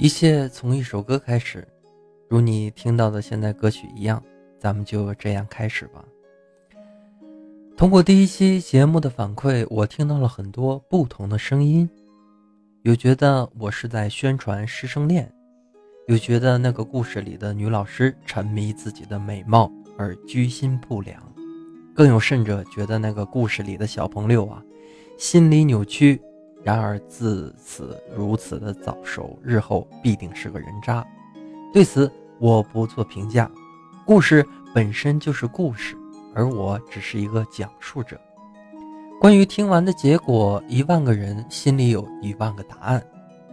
一切从一首歌开始，如你听到的现在歌曲一样，咱们就这样开始吧。通过第一期节目的反馈，我听到了很多不同的声音，有觉得我是在宣传师生恋，有觉得那个故事里的女老师沉迷自己的美貌而居心不良，更有甚者觉得那个故事里的小朋友啊，心理扭曲。然而自此如此的早熟，日后必定是个人渣。对此我不做评价。故事本身就是故事，而我只是一个讲述者。关于听完的结果，一万个人心里有一万个答案。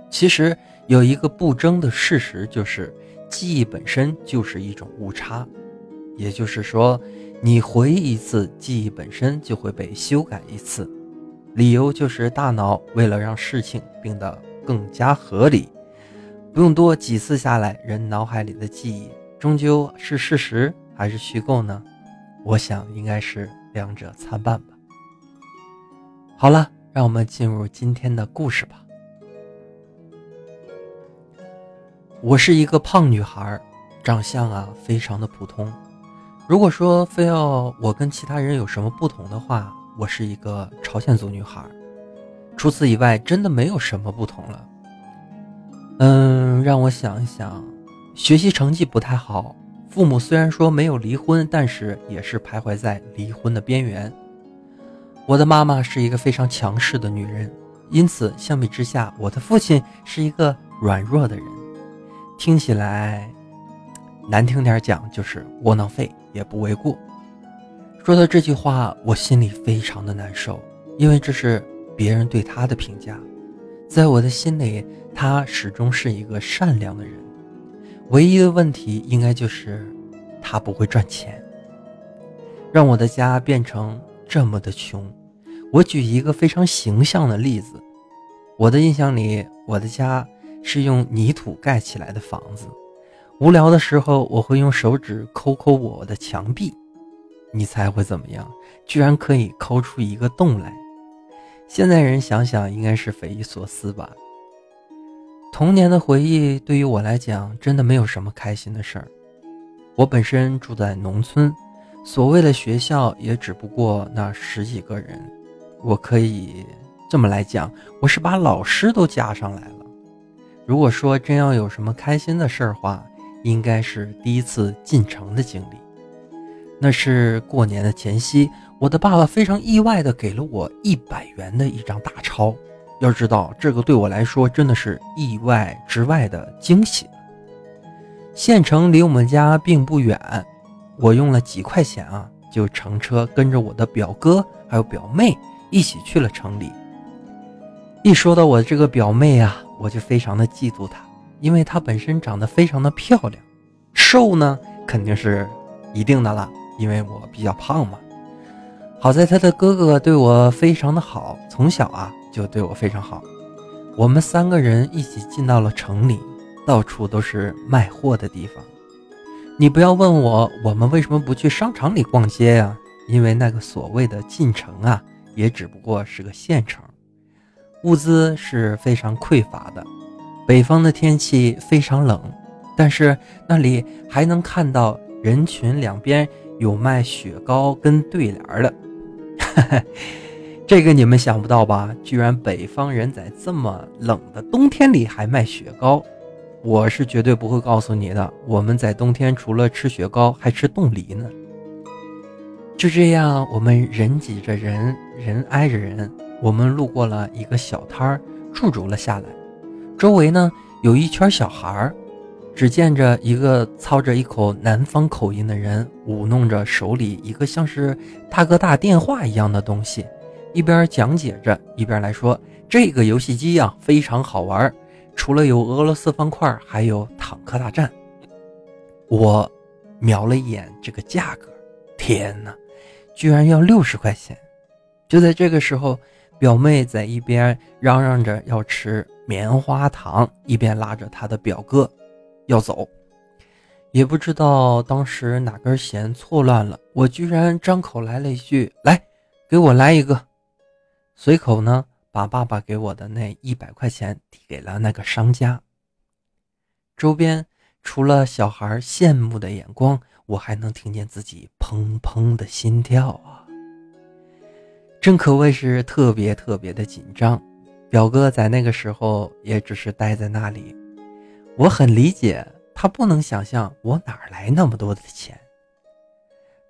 其实有一个不争的事实，就是记忆本身就是一种误差。也就是说，你回忆一次，记忆本身就会被修改一次。理由就是大脑为了让事情变得更加合理，不用多几次下来，人脑海里的记忆终究是事实还是虚构呢？我想应该是两者参半吧。好了，让我们进入今天的故事吧。我是一个胖女孩，长相啊非常的普通。如果说非要我跟其他人有什么不同的话，我是一个朝鲜族女孩，除此以外，真的没有什么不同了。嗯，让我想一想，学习成绩不太好，父母虽然说没有离婚，但是也是徘徊在离婚的边缘。我的妈妈是一个非常强势的女人，因此相比之下，我的父亲是一个软弱的人。听起来难听点讲，就是窝囊废也不为过。说到这句话，我心里非常的难受，因为这是别人对他的评价。在我的心里，他始终是一个善良的人。唯一的问题应该就是他不会赚钱，让我的家变成这么的穷。我举一个非常形象的例子，我的印象里，我的家是用泥土盖起来的房子。无聊的时候，我会用手指抠抠我的墙壁。你猜会怎么样？居然可以抠出一个洞来！现在人想想，应该是匪夷所思吧。童年的回忆对于我来讲，真的没有什么开心的事儿。我本身住在农村，所谓的学校也只不过那十几个人。我可以这么来讲，我是把老师都加上来了。如果说真要有什么开心的事儿话，应该是第一次进城的经历。那是过年的前夕，我的爸爸非常意外的给了我一百元的一张大钞。要知道，这个对我来说真的是意外之外的惊喜。县城离我们家并不远，我用了几块钱啊，就乘车跟着我的表哥还有表妹一起去了城里。一说到我这个表妹啊，我就非常的嫉妒她，因为她本身长得非常的漂亮，瘦呢肯定是一定的了。因为我比较胖嘛，好在他的哥哥对我非常的好，从小啊就对我非常好。我们三个人一起进到了城里，到处都是卖货的地方。你不要问我，我们为什么不去商场里逛街呀？因为那个所谓的进城啊，也只不过是个县城，物资是非常匮乏的。北方的天气非常冷，但是那里还能看到人群两边。有卖雪糕跟对联的，这个你们想不到吧？居然北方人在这么冷的冬天里还卖雪糕，我是绝对不会告诉你的。我们在冬天除了吃雪糕，还吃冻梨呢。就这样，我们人挤着人，人挨着人，我们路过了一个小摊儿，驻足了下来。周围呢，有一圈小孩儿。只见着一个操着一口南方口音的人，舞弄着手里一个像是大哥大电话一样的东西，一边讲解着，一边来说：“这个游戏机呀，非常好玩，除了有俄罗斯方块，还有坦克大战。”我瞄了一眼这个价格，天哪，居然要六十块钱！就在这个时候，表妹在一边嚷嚷着要吃棉花糖，一边拉着她的表哥。要走，也不知道当时哪根弦错乱了，我居然张口来了一句：“来，给我来一个。”随口呢，把爸爸给我的那一百块钱递给了那个商家。周边除了小孩羡慕的眼光，我还能听见自己砰砰的心跳啊！真可谓是特别特别的紧张。表哥在那个时候也只是待在那里，我很理解他不能想象我哪来那么多的钱，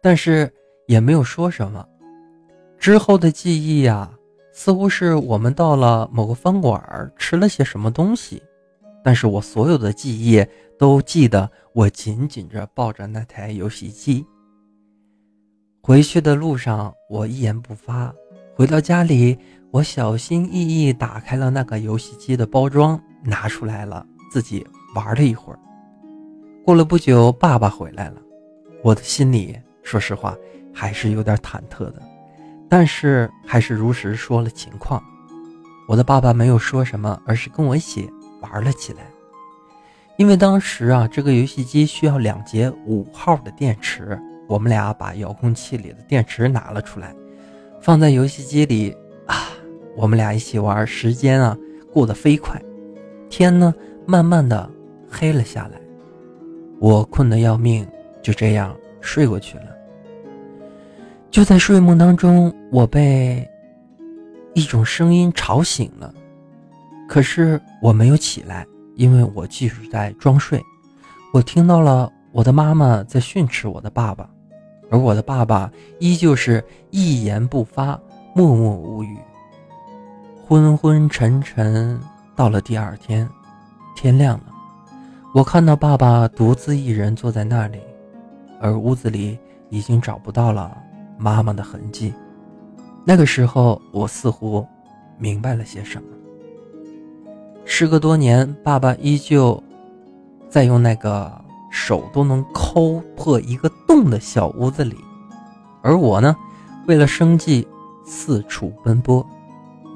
但是也没有说什么。之后的记忆呀，似乎是我们到了某个饭馆吃了些什么东西，但是我所有的记忆都记得我紧紧着抱着那台游戏机。回去的路上，我一言不发。回到家里，我小心翼翼打开了那个游戏机的包装，拿出来了，自己玩了一会儿。过了不久，爸爸回来了，我的心里说实话还是有点忐忑的，但是还是如实说了情况。我的爸爸没有说什么，而是跟我一起玩了起来。因为当时啊，这个游戏机需要两节五号的电池，我们俩把遥控器里的电池拿了出来。放在游戏机里啊，我们俩一起玩，时间啊过得飞快，天呢慢慢的黑了下来，我困得要命，就这样睡过去了。就在睡梦当中，我被一种声音吵醒了，可是我没有起来，因为我继续在装睡。我听到了我的妈妈在训斥我的爸爸。而我的爸爸依旧是一言不发，默默无语。昏昏沉沉，到了第二天，天亮了，我看到爸爸独自一人坐在那里，而屋子里已经找不到了妈妈的痕迹。那个时候，我似乎明白了些什么。时隔多年，爸爸依旧在用那个。手都能抠破一个洞的小屋子里，而我呢，为了生计四处奔波。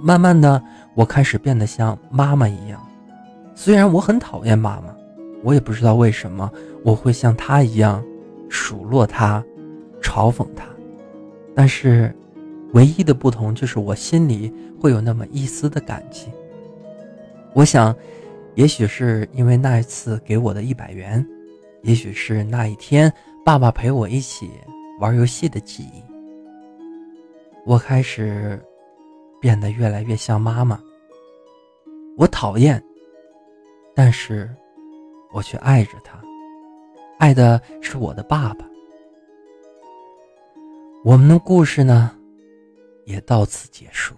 慢慢的，我开始变得像妈妈一样。虽然我很讨厌妈妈，我也不知道为什么我会像她一样数落她、嘲讽她。但是，唯一的不同就是我心里会有那么一丝的感激。我想，也许是因为那一次给我的一百元。也许是那一天，爸爸陪我一起玩游戏的记忆。我开始变得越来越像妈妈。我讨厌，但是我却爱着他，爱的是我的爸爸。我们的故事呢，也到此结束。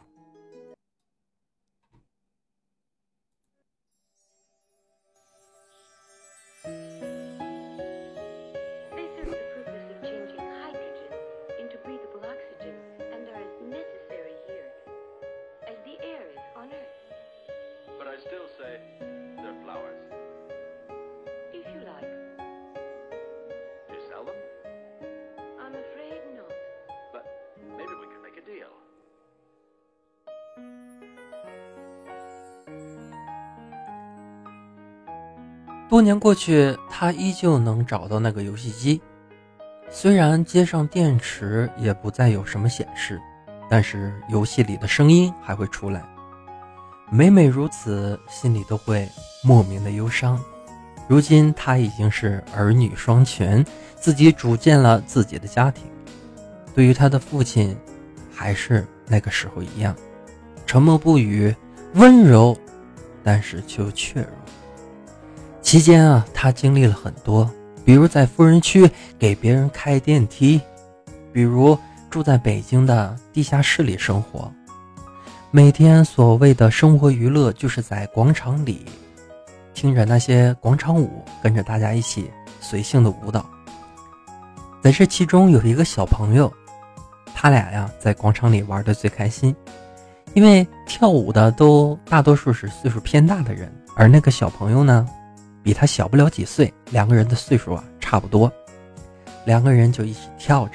多年过去，他依旧能找到那个游戏机，虽然接上电池也不再有什么显示，但是游戏里的声音还会出来。每每如此，心里都会莫名的忧伤。如今他已经是儿女双全，自己组建了自己的家庭。对于他的父亲，还是那个时候一样，沉默不语，温柔，但是却又怯弱。期间啊，他经历了很多，比如在富人区给别人开电梯，比如住在北京的地下室里生活，每天所谓的生活娱乐就是在广场里听着那些广场舞，跟着大家一起随性的舞蹈。在这其中有一个小朋友，他俩呀在广场里玩的最开心，因为跳舞的都大多数是岁数偏大的人，而那个小朋友呢。比他小不了几岁，两个人的岁数啊差不多，两个人就一起跳着。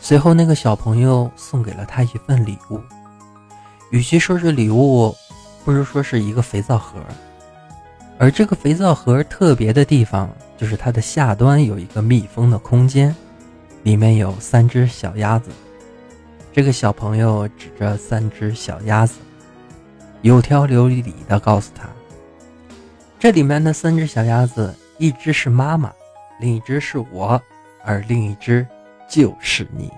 随后，那个小朋友送给了他一份礼物，与其说是礼物，不如说是一个肥皂盒。而这个肥皂盒特别的地方，就是它的下端有一个密封的空间，里面有三只小鸭子。这个小朋友指着三只小鸭子，有条有理的告诉他。这里面的三只小鸭子，一只是妈妈，另一只是我，而另一只就是你。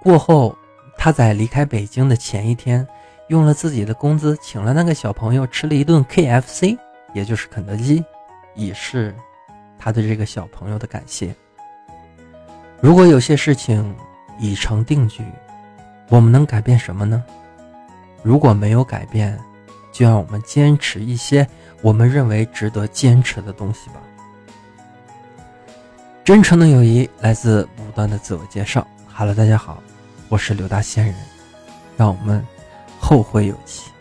过后，他在离开北京的前一天，用了自己的工资请了那个小朋友吃了一顿 KFC，也就是肯德基，以示他对这个小朋友的感谢。如果有些事情已成定局，我们能改变什么呢？如果没有改变，就让我们坚持一些我们认为值得坚持的东西吧。真诚的友谊来自不断的自我介绍。Hello，大家好，我是刘大仙人，让我们后会有期。